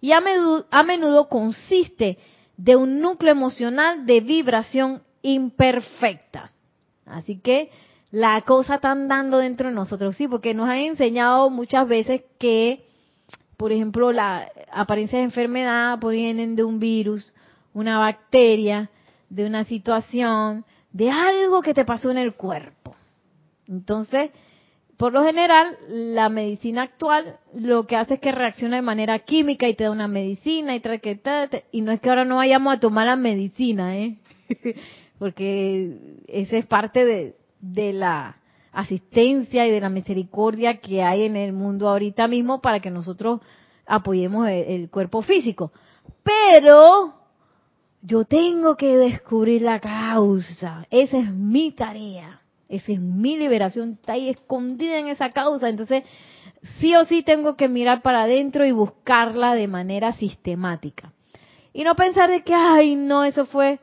Y a menudo, consiste de un núcleo emocional de vibración imperfecta. Así que la cosa está andando dentro de nosotros, sí, porque nos han enseñado muchas veces que, por ejemplo, la apariencia de enfermedad provienen de un virus, una bacteria, de una situación, de algo que te pasó en el cuerpo. Entonces, por lo general, la medicina actual lo que hace es que reacciona de manera química y te da una medicina y trae que y no es que ahora no vayamos a tomar la medicina, ¿eh? porque esa es parte de, la asistencia y de la misericordia que hay en el mundo ahorita mismo para que nosotros apoyemos el, cuerpo físico. Pero yo tengo que descubrir la causa. Esa es mi tarea. Esa es mi liberación. Está ahí escondida en esa causa. Entonces, sí o sí tengo que mirar para adentro y buscarla de manera sistemática. Y no pensar de que, ay, no, eso fue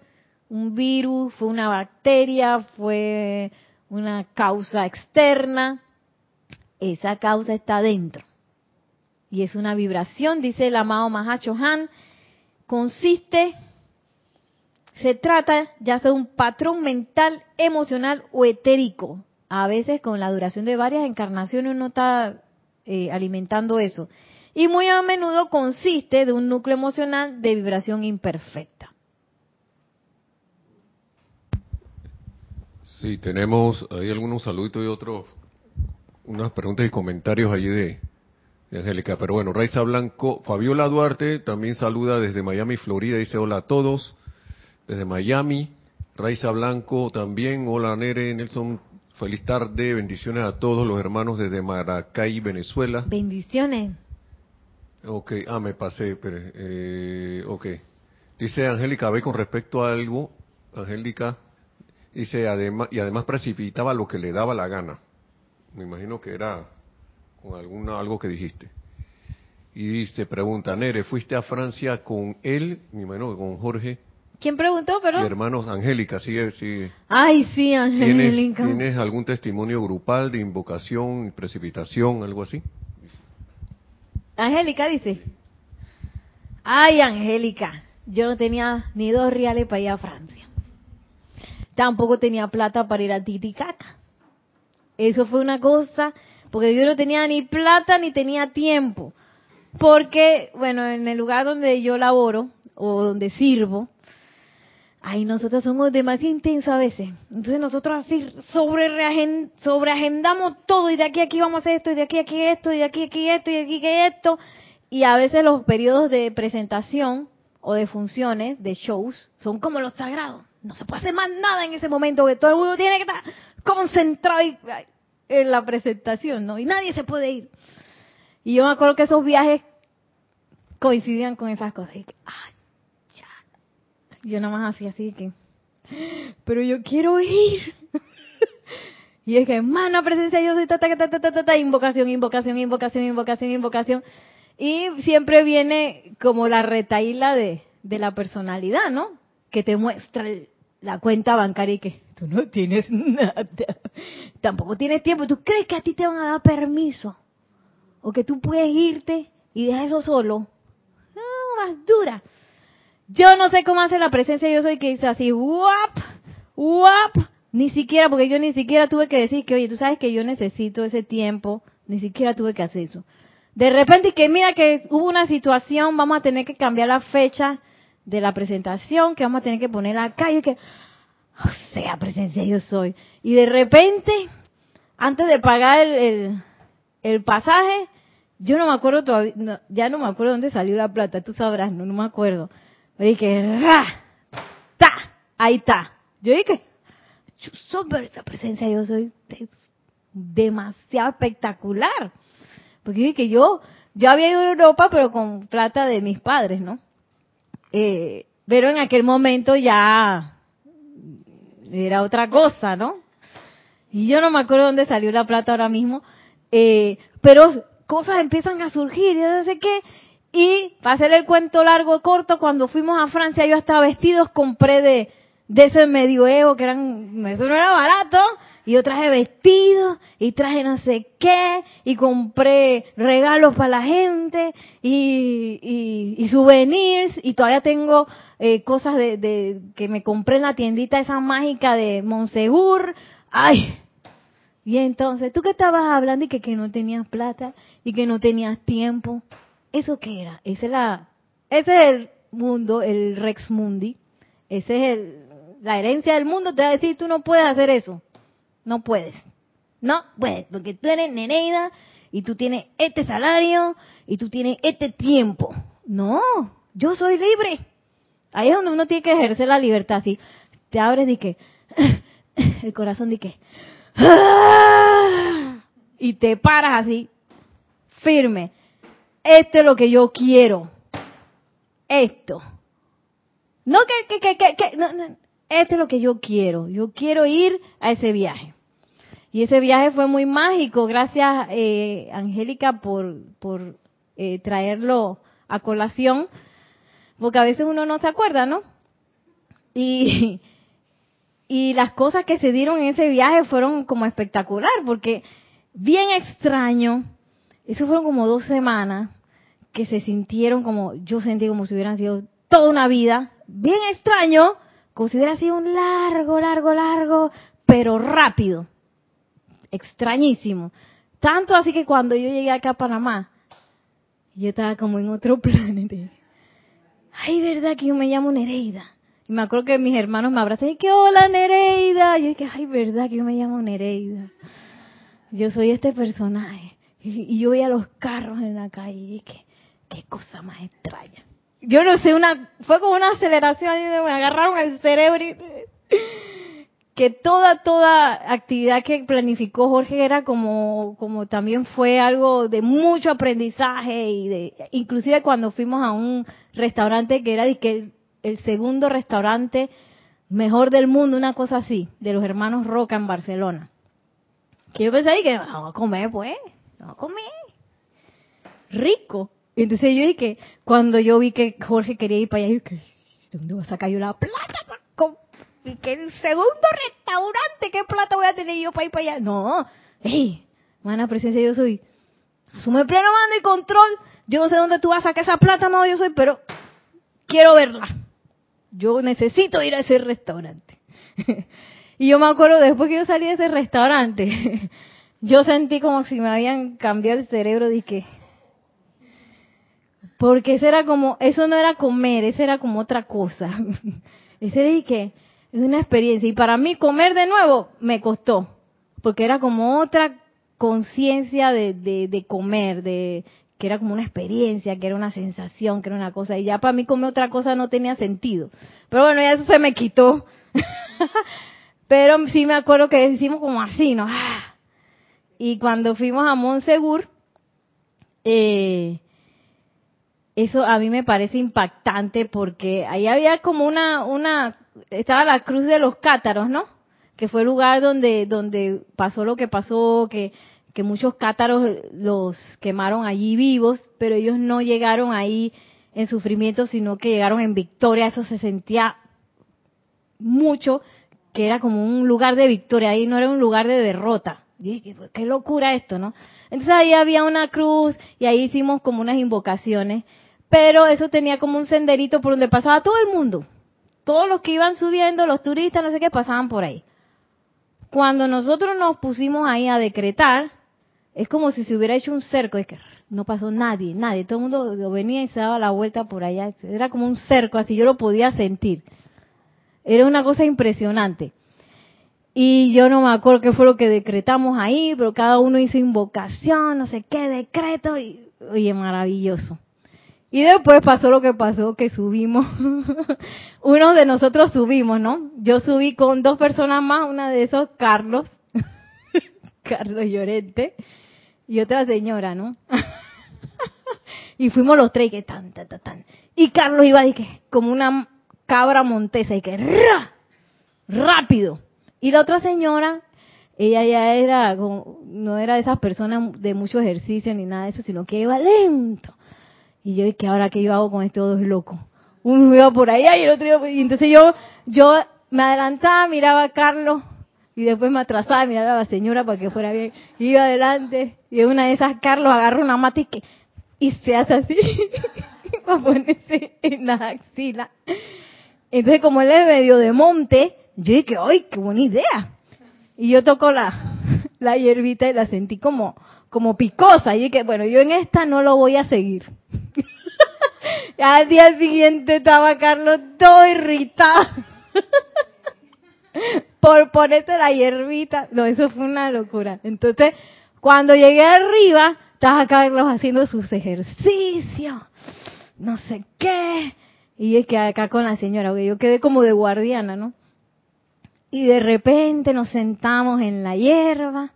un virus, fue una bacteria, fue una causa externa, esa causa está dentro. Y es una vibración, dice el amado Mahacho Han, consiste, se trata ya sea de un patrón mental, emocional o etérico. A veces con la duración de varias encarnaciones uno está eh, alimentando eso. Y muy a menudo consiste de un núcleo emocional de vibración imperfecta. Sí, tenemos ahí algunos saluditos y otros, unas preguntas y comentarios allí de, Angélica. Pero bueno, Raiza Blanco, Fabiola Duarte también saluda desde Miami, Florida, dice hola a todos. Desde Miami, Raiza Blanco también, hola Nere, Nelson, feliz tarde, bendiciones a todos los hermanos desde Maracay, Venezuela. Bendiciones. Ok, ah, me pasé, pero, eh, ok. Dice Angélica, ve con respecto a algo, Angélica, Dice, además, y además precipitaba lo que le daba la gana. Me imagino que era con alguna, algo que dijiste. Y dice, pregunta, Nere, ¿fuiste a Francia con él? Me imagino con Jorge. ¿Quién preguntó, perdón? Mi hermano Angélica, sigue, sigue. Ay, sí, Angélica. ¿Tienes, algún testimonio grupal de invocación y precipitación, algo así? Angélica dice. Ay, Angélica, yo no tenía ni dos reales para ir a Francia tampoco tenía plata para ir a Titicaca. Eso fue una cosa, porque yo no tenía ni plata ni tenía tiempo. Porque, bueno, en el lugar donde yo laboro o donde sirvo, ahí nosotros somos demasiado intensos a veces. Entonces nosotros así sobre sobreagendamos todo y de aquí a aquí vamos a hacer esto y de aquí a aquí esto y de aquí a aquí esto y de aquí a esto. Y a veces los periodos de presentación o de funciones, de shows, son como los sagrados no se puede hacer más nada en ese momento, que todo el mundo tiene que estar concentrado en la presentación, ¿no? Y nadie se puede ir. Y yo me acuerdo que esos viajes coincidían con esas cosas. Y que, ay, ya. Yo nada más hacía así que, pero yo quiero ir. y es que, hermano, presencia yo soy ta, ta, ta, ta, ta, ta, invocación, invocación, invocación, invocación, invocación. Y siempre viene como la retaíla de, de la personalidad, ¿no? Que te muestra la cuenta bancaria y que tú no tienes nada, tampoco tienes tiempo, tú crees que a ti te van a dar permiso o que tú puedes irte y dejar eso solo. No, más dura. Yo no sé cómo hace la presencia, yo soy que dice así, guap, guap, ni siquiera, porque yo ni siquiera tuve que decir que, oye, tú sabes que yo necesito ese tiempo, ni siquiera tuve que hacer eso. De repente, que mira que hubo una situación, vamos a tener que cambiar la fecha de la presentación que vamos a tener que poner acá y que, o sea, presencia yo soy. Y de repente, antes de pagar el, el, pasaje, yo no me acuerdo todavía, ya no me acuerdo dónde salió la plata, tú sabrás, no, no me acuerdo. Me dije, ¡ra! ¡Ta! Ahí está. Yo dije, súper esa presencia yo soy demasiado espectacular. Porque dije que yo, yo había ido a Europa, pero con plata de mis padres, ¿no? Eh, pero en aquel momento ya era otra cosa, ¿no? Y yo no me acuerdo dónde salió la plata ahora mismo, eh, pero cosas empiezan a surgir, y no sé qué. Y para hacer el cuento largo corto, cuando fuimos a Francia, yo hasta vestidos compré de, de ese medioevo que eran, eso no era barato, y yo traje vestidos y traje no sé qué y compré regalos para la gente y, y, souvenirs y todavía tengo eh, cosas de, de, que me compré en la tiendita esa mágica de Monsegur. Ay, y entonces, ¿tú qué estabas hablando y que, que no tenías plata y que no tenías tiempo? ¿Eso qué era? Ese, era, ese es el mundo, el Rex Mundi. Ese es el, la herencia del mundo. Te va a decir, tú no puedes hacer eso. No puedes. No puedes, porque tú eres Nereida y tú tienes este salario y tú tienes este tiempo. No, yo soy libre. Ahí es donde uno tiene que ejercer la libertad. Así, te abres y que, el corazón de que, y te paras así, firme. Esto es lo que yo quiero. Esto. No que, que, que, que, no, no. Esto es lo que yo quiero. Yo quiero ir a ese viaje. Y ese viaje fue muy mágico. Gracias, eh, Angélica, por, eh, traerlo a colación. Porque a veces uno no se acuerda, ¿no? Y, las cosas que se dieron en ese viaje fueron como espectacular, porque bien extraño, eso fueron como dos semanas que se sintieron como, yo sentí como si hubieran sido toda una vida, bien extraño, como si sido un largo, largo, largo, pero rápido extrañísimo. Tanto así que cuando yo llegué acá a Panamá, yo estaba como en otro planeta. Ay, verdad que yo me llamo Nereida. Y me acuerdo que mis hermanos me abrazan y que hola Nereida. Y yo dije, ay, verdad que yo me llamo Nereida. Yo soy este personaje. Y, yo veía los carros en la calle y dije, qué cosa más extraña. Yo no sé, una fue como una aceleración y me agarraron el cerebro y que toda, toda actividad que planificó Jorge era como, como también fue algo de mucho aprendizaje y de, inclusive cuando fuimos a un restaurante que era que el, segundo restaurante mejor del mundo, una cosa así, de los hermanos Roca en Barcelona. Que yo pensé que vamos a comer, pues, vamos a comer. Rico. Entonces yo dije, cuando yo vi que Jorge quería ir para allá, yo dije, ¿dónde vas a sacar yo la plata para que el segundo restaurante, ¿qué plata voy a tener yo para ir para allá? No, hey, mana presencia yo soy. Asume pleno mando y control. Yo no sé dónde tú vas a sacar esa plata, no yo soy, pero quiero verla. Yo necesito ir a ese restaurante. y yo me acuerdo, después que yo salí de ese restaurante, yo sentí como si me habían cambiado el cerebro que porque eso era como, eso no era comer, eso era como otra cosa. ese que es una experiencia. Y para mí comer de nuevo me costó, porque era como otra conciencia de, de, comer, de que era como una experiencia, que era una sensación, que era una cosa. Y ya para mí comer otra cosa no tenía sentido. Pero bueno, ya eso se me quitó. Pero sí me acuerdo que hicimos como así, ¿no? Y cuando fuimos a Monsegur, eh, eso a mí me parece impactante porque ahí había como una, una estaba la cruz de los cátaros, ¿no? Que fue el lugar donde, donde pasó lo que pasó, que, que muchos cátaros los quemaron allí vivos, pero ellos no llegaron ahí en sufrimiento, sino que llegaron en victoria. Eso se sentía mucho, que era como un lugar de victoria, ahí no era un lugar de derrota. dije, qué locura esto, ¿no? Entonces ahí había una cruz y ahí hicimos como unas invocaciones, pero eso tenía como un senderito por donde pasaba todo el mundo todos los que iban subiendo, los turistas, no sé qué, pasaban por ahí. Cuando nosotros nos pusimos ahí a decretar, es como si se hubiera hecho un cerco, es que no pasó nadie, nadie, todo el mundo venía y se daba la vuelta por allá, era como un cerco, así yo lo podía sentir. Era una cosa impresionante. Y yo no me acuerdo qué fue lo que decretamos ahí, pero cada uno hizo invocación, no sé qué, decreto, y oye, maravilloso. Y después pasó lo que pasó, que subimos, uno de nosotros subimos, ¿no? Yo subí con dos personas más, una de esos, Carlos, Carlos Llorente, y otra señora, ¿no? y fuimos los tres, que tan, tan, tan, tan. Y Carlos iba, y que, como una cabra montesa, y que, rápido. Y la otra señora, ella ya era, no era de esas personas de mucho ejercicio ni nada de eso, sino que iba lento. Y yo dije, ahora qué yo hago con estos dos locos? Uno iba por allá y el otro iba Y entonces yo, yo me adelantaba, miraba a Carlos y después me atrasaba, miraba a la señora para que fuera bien. Iba adelante y en una de esas Carlos agarra una mata y, que, y se hace así para ponerse en la axila. Entonces como él es medio de monte, yo dije, ¡ay, qué buena idea! Y yo toco la, la hierbita y la sentí como, como picosa. Y dije, bueno, yo en esta no lo voy a seguir. Al día siguiente estaba Carlos todo irritado por ponerse la hierbita. No, eso fue una locura. Entonces, cuando llegué arriba, estaba Carlos haciendo sus ejercicios, no sé qué. Y es que acá con la señora, yo quedé como de guardiana, ¿no? Y de repente nos sentamos en la hierba,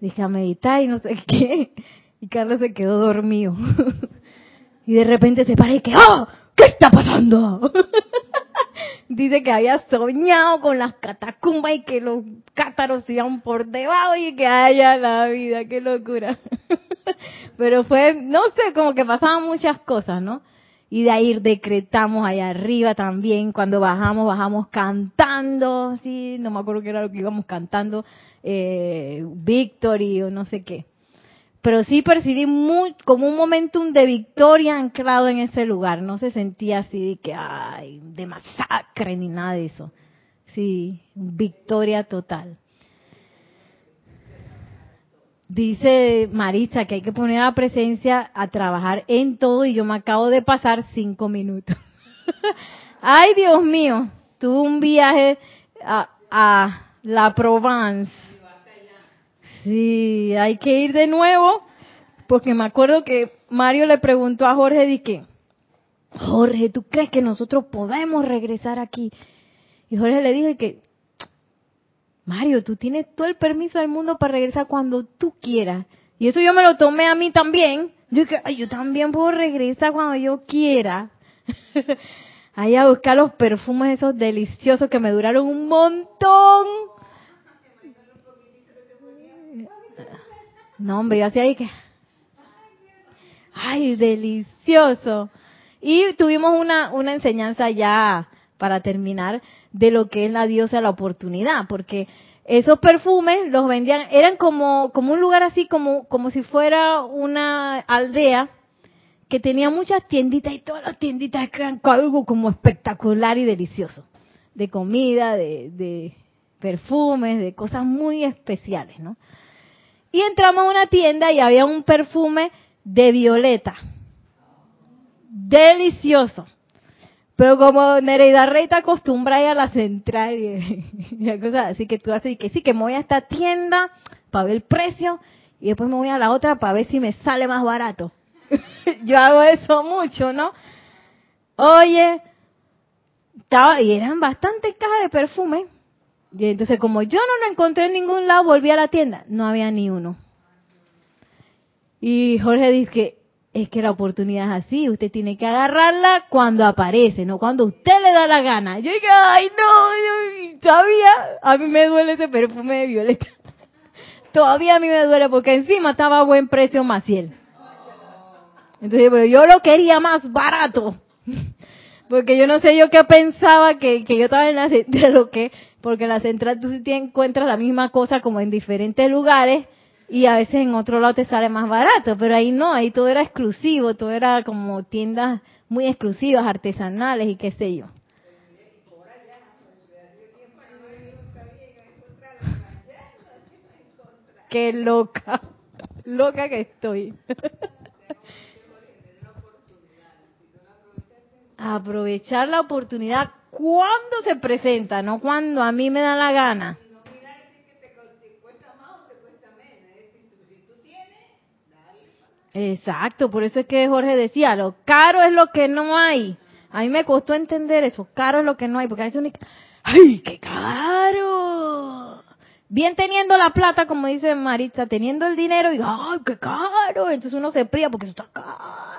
dije a meditar y no sé qué. Y Carlos se quedó dormido. Y de repente se para y que, ¡oh! ¿Qué está pasando? Dice que había soñado con las catacumbas y que los cátaros iban por debajo y que haya la vida, qué locura. Pero fue, no sé, como que pasaban muchas cosas, ¿no? Y de ahí decretamos allá arriba también, cuando bajamos, bajamos cantando, sí, no me acuerdo qué era lo que íbamos cantando, eh, Victory o no sé qué pero sí percibí muy, como un momentum de victoria anclado en ese lugar. No se sentía así de que, ay, de masacre ni nada de eso. Sí, victoria total. Dice Marisa que hay que poner a la presencia a trabajar en todo y yo me acabo de pasar cinco minutos. ay, Dios mío, tuve un viaje a, a la Provence Sí, hay que ir de nuevo, porque me acuerdo que Mario le preguntó a Jorge de Jorge, ¿tú crees que nosotros podemos regresar aquí? Y Jorge le dijo que, Mario, tú tienes todo el permiso del mundo para regresar cuando tú quieras. Y eso yo me lo tomé a mí también. Yo dije, Ay, yo también puedo regresar cuando yo quiera. Ahí a buscar los perfumes esos deliciosos que me duraron un montón. No, hombre, yo hacía ahí que... ¡Ay, delicioso! Y tuvimos una, una enseñanza ya para terminar de lo que es la diosa la oportunidad, porque esos perfumes los vendían, eran como, como un lugar así, como, como si fuera una aldea que tenía muchas tienditas y todas las tienditas eran algo como espectacular y delicioso, de comida, de, de perfumes, de cosas muy especiales, ¿no? Y entramos a una tienda y había un perfume de violeta. Delicioso. Pero como Nereida Rey te acostumbra a, la central y, cosas así que tú haces que sí, que me voy a esta tienda para ver el precio y después me voy a la otra para ver si me sale más barato. Yo hago eso mucho, ¿no? Oye, estaba, y eran bastantes cajas de perfume y entonces, como yo no lo encontré en ningún lado, volví a la tienda. No había ni uno. Y Jorge dice que es que la oportunidad es así. Usted tiene que agarrarla cuando aparece, no cuando usted le da la gana. Yo dije, ay, no, yo todavía a mí me duele ese perfume de violeta. todavía a mí me duele porque encima estaba a buen precio Maciel. Entonces, pero yo lo quería más barato. Porque yo no sé yo qué pensaba que, que yo estaba en la de lo que porque en la central tú sí te encuentras la misma cosa como en diferentes lugares y a veces en otro lado te sale más barato, pero ahí no, ahí todo era exclusivo, todo era como tiendas muy exclusivas, artesanales y qué sé yo. Qué loca, loca que estoy. Aprovechar la oportunidad cuando se presenta, no cuando a mí me da la gana. Exacto, por eso es que Jorge decía, lo caro es lo que no hay. A mí me costó entender eso, caro es lo que no hay, porque a veces uno ¡ay, qué caro! Bien teniendo la plata, como dice Maritza, teniendo el dinero, y ¡ay, qué caro! Entonces uno se pría porque eso está caro.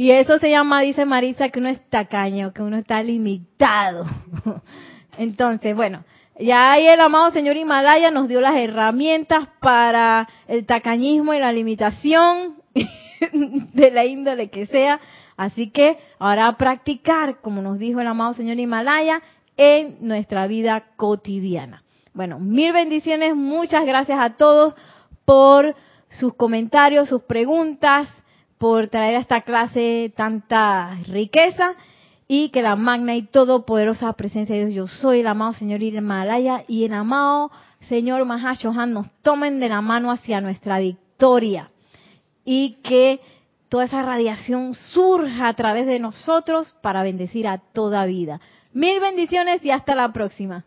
Y eso se llama, dice Maritza, que uno es tacaño, que uno está limitado. Entonces, bueno, ya ahí el amado señor Himalaya nos dio las herramientas para el tacañismo y la limitación de la índole que sea. Así que ahora a practicar, como nos dijo el amado señor Himalaya, en nuestra vida cotidiana. Bueno, mil bendiciones, muchas gracias a todos por sus comentarios, sus preguntas, por traer a esta clase tanta riqueza y que la magna y todopoderosa presencia de Dios, yo soy el amado Señor Himalaya y el amado Señor Mahashohan nos tomen de la mano hacia nuestra victoria y que toda esa radiación surja a través de nosotros para bendecir a toda vida. Mil bendiciones y hasta la próxima.